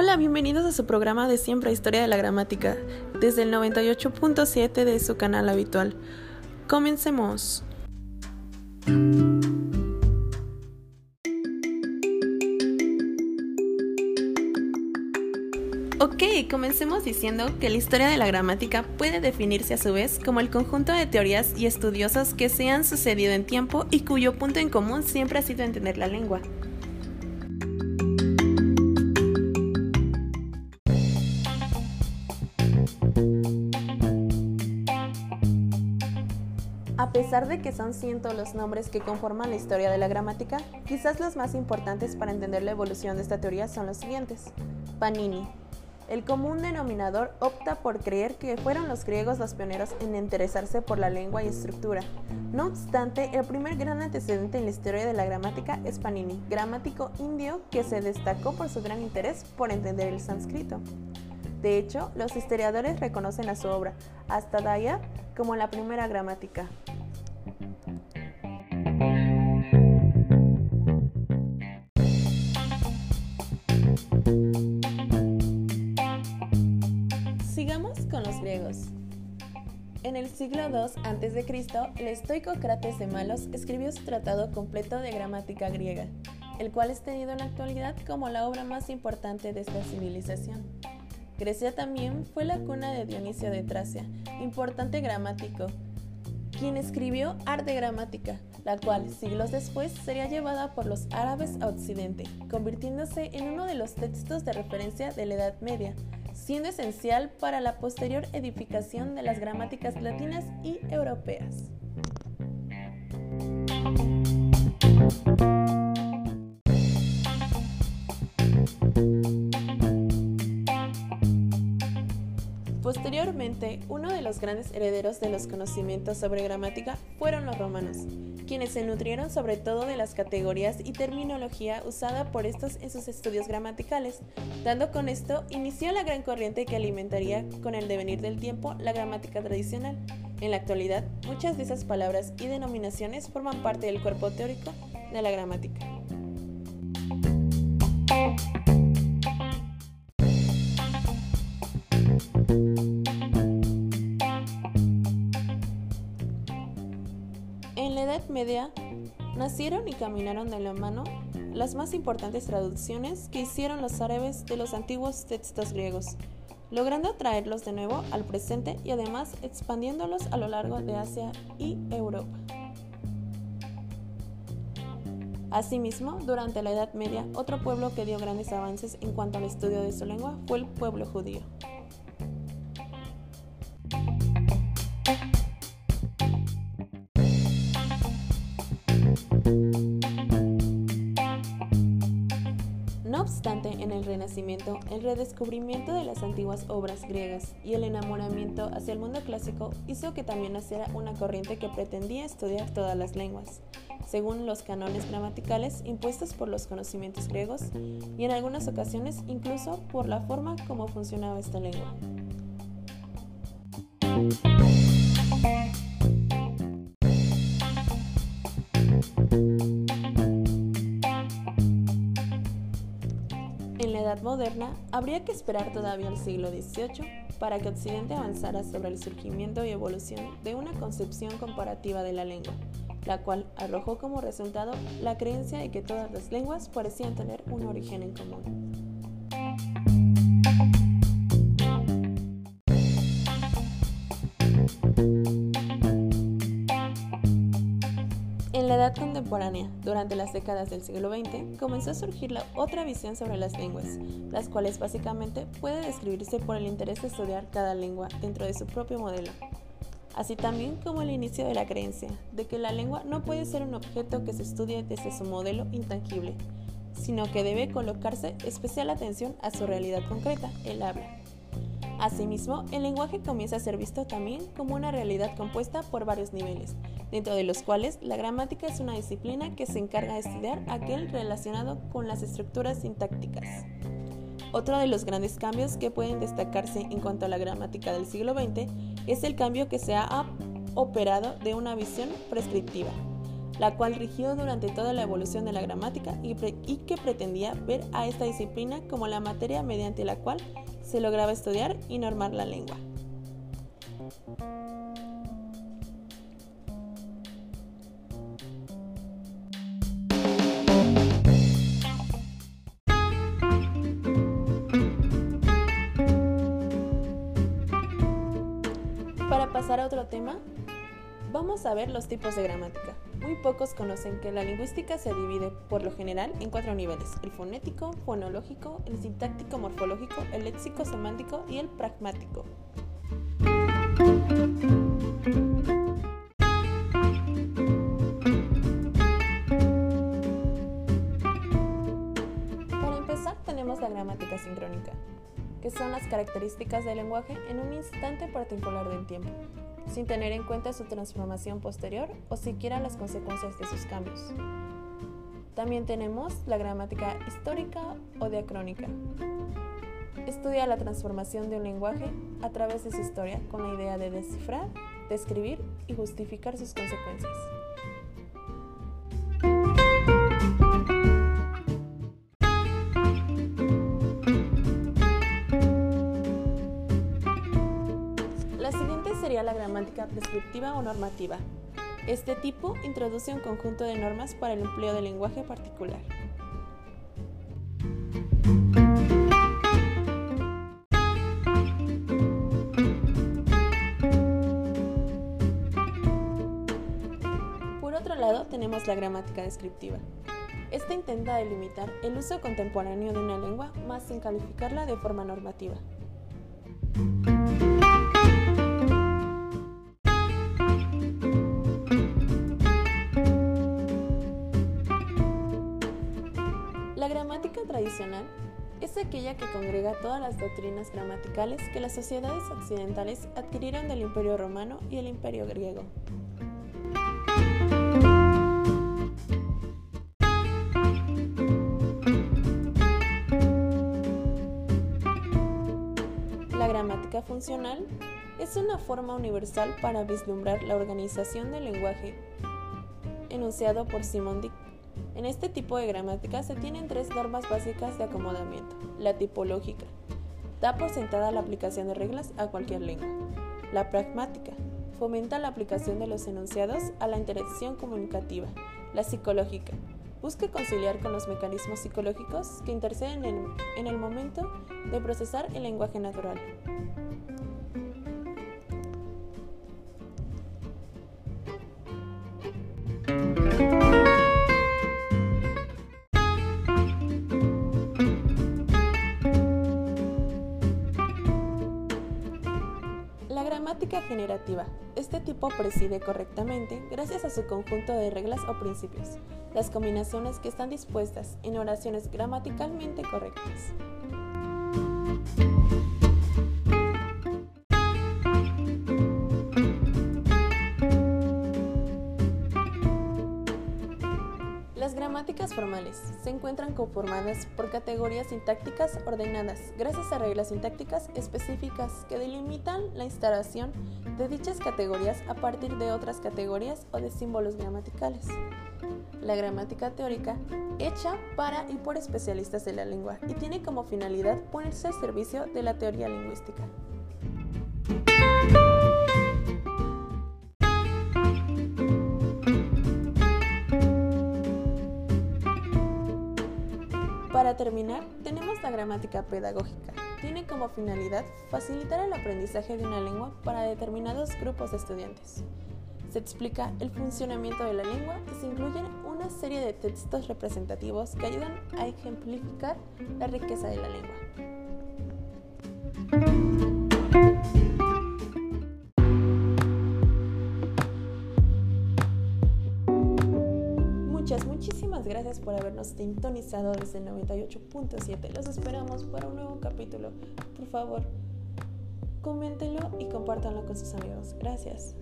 Hola, bienvenidos a su programa de Siempre Historia de la Gramática, desde el 98.7 de su canal habitual. Comencemos. Ok, comencemos diciendo que la historia de la gramática puede definirse a su vez como el conjunto de teorías y estudiosos que se han sucedido en tiempo y cuyo punto en común siempre ha sido entender la lengua. A pesar de que son cientos los nombres que conforman la historia de la gramática, quizás los más importantes para entender la evolución de esta teoría son los siguientes. Panini. El común denominador opta por creer que fueron los griegos los pioneros en interesarse por la lengua y estructura. No obstante, el primer gran antecedente en la historia de la gramática es Panini, gramático indio que se destacó por su gran interés por entender el sánscrito. De hecho, los historiadores reconocen a su obra, hasta Daya, como la primera gramática. Siglo II a.C., el estoico Crates de Malos escribió su tratado completo de gramática griega, el cual es tenido en la actualidad como la obra más importante de esta civilización. Grecia también fue la cuna de Dionisio de Tracia, importante gramático, quien escribió Arte Gramática, la cual siglos después sería llevada por los árabes a Occidente, convirtiéndose en uno de los textos de referencia de la Edad Media, siendo esencial para la posterior edificación de las gramáticas latinas y europeas. Posteriormente, uno de los grandes herederos de los conocimientos sobre gramática fueron los romanos, quienes se nutrieron sobre todo de las categorías y terminología usada por estos en sus estudios gramaticales, dando con esto inicio a la gran corriente que alimentaría con el devenir del tiempo la gramática tradicional. En la actualidad, muchas de esas palabras y denominaciones forman parte del cuerpo teórico de la gramática. En la Edad Media nacieron y caminaron de la mano las más importantes traducciones que hicieron los árabes de los antiguos textos griegos, logrando traerlos de nuevo al presente y además expandiéndolos a lo largo de Asia y Europa. Asimismo, durante la Edad Media, otro pueblo que dio grandes avances en cuanto al estudio de su lengua fue el pueblo judío. El Renacimiento, el redescubrimiento de las antiguas obras griegas y el enamoramiento hacia el mundo clásico hizo que también naciera una corriente que pretendía estudiar todas las lenguas, según los cánones gramaticales impuestos por los conocimientos griegos y en algunas ocasiones incluso por la forma como funcionaba esta lengua. Moderna, habría que esperar todavía al siglo XVIII para que Occidente avanzara sobre el surgimiento y evolución de una concepción comparativa de la lengua, la cual arrojó como resultado la creencia de que todas las lenguas parecían tener un origen en común. Contemporánea, durante las décadas del siglo XX, comenzó a surgir la otra visión sobre las lenguas, las cuales básicamente puede describirse por el interés de estudiar cada lengua dentro de su propio modelo, así también como el inicio de la creencia de que la lengua no puede ser un objeto que se estudie desde su modelo intangible, sino que debe colocarse especial atención a su realidad concreta, el habla. Asimismo, el lenguaje comienza a ser visto también como una realidad compuesta por varios niveles, dentro de los cuales la gramática es una disciplina que se encarga de estudiar aquel relacionado con las estructuras sintácticas. Otro de los grandes cambios que pueden destacarse en cuanto a la gramática del siglo XX es el cambio que se ha operado de una visión prescriptiva la cual rigió durante toda la evolución de la gramática y, que pretendía ver a esta disciplina como la materia mediante la cual se lograba estudiar y normar la lengua. Para pasar a otro tema, Vamos a ver los tipos de gramática. Muy pocos conocen que la lingüística se divide, por lo general, en cuatro niveles. El fonético, fonológico, el sintáctico morfológico, el léxico semántico y el pragmático. Para empezar, tenemos la gramática sincrónica, que son las características del lenguaje en un instante particular del tiempo sin tener en cuenta su transformación posterior o siquiera las consecuencias de sus cambios. También tenemos la gramática histórica o diacrónica. Estudia la transformación de un lenguaje a través de su historia con la idea de descifrar, describir y justificar sus consecuencias. Sería la gramática prescriptiva o normativa. Este tipo introduce un conjunto de normas para el empleo del lenguaje particular. Por otro lado, tenemos la gramática descriptiva. Esta intenta delimitar el uso contemporáneo de una lengua más sin calificarla de forma normativa. Es aquella que congrega todas las doctrinas gramaticales que las sociedades occidentales adquirieron del Imperio Romano y el Imperio Griego. La gramática funcional es una forma universal para vislumbrar la organización del lenguaje enunciado por Simon Dick en este tipo de gramática se tienen tres normas básicas de acomodamiento. La tipológica. Da por sentada la aplicación de reglas a cualquier lengua. La pragmática. Fomenta la aplicación de los enunciados a la interacción comunicativa. La psicológica. Busca conciliar con los mecanismos psicológicos que interceden en, en el momento de procesar el lenguaje natural. Generativa. Este tipo preside correctamente gracias a su conjunto de reglas o principios, las combinaciones que están dispuestas en oraciones gramaticalmente correctas. Formales se encuentran conformadas por categorías sintácticas ordenadas gracias a reglas sintácticas específicas que delimitan la instalación de dichas categorías a partir de otras categorías o de símbolos gramaticales. La gramática teórica, hecha para y por especialistas de la lengua y tiene como finalidad ponerse al servicio de la teoría lingüística. Para terminar, tenemos la gramática pedagógica. Tiene como finalidad facilitar el aprendizaje de una lengua para determinados grupos de estudiantes. Se explica el funcionamiento de la lengua y se incluyen una serie de textos representativos que ayudan a ejemplificar la riqueza de la lengua. Muchísimas gracias por habernos sintonizado desde el 98.7. Los esperamos para un nuevo capítulo. Por favor, coméntenlo y compártanlo con sus amigos. Gracias.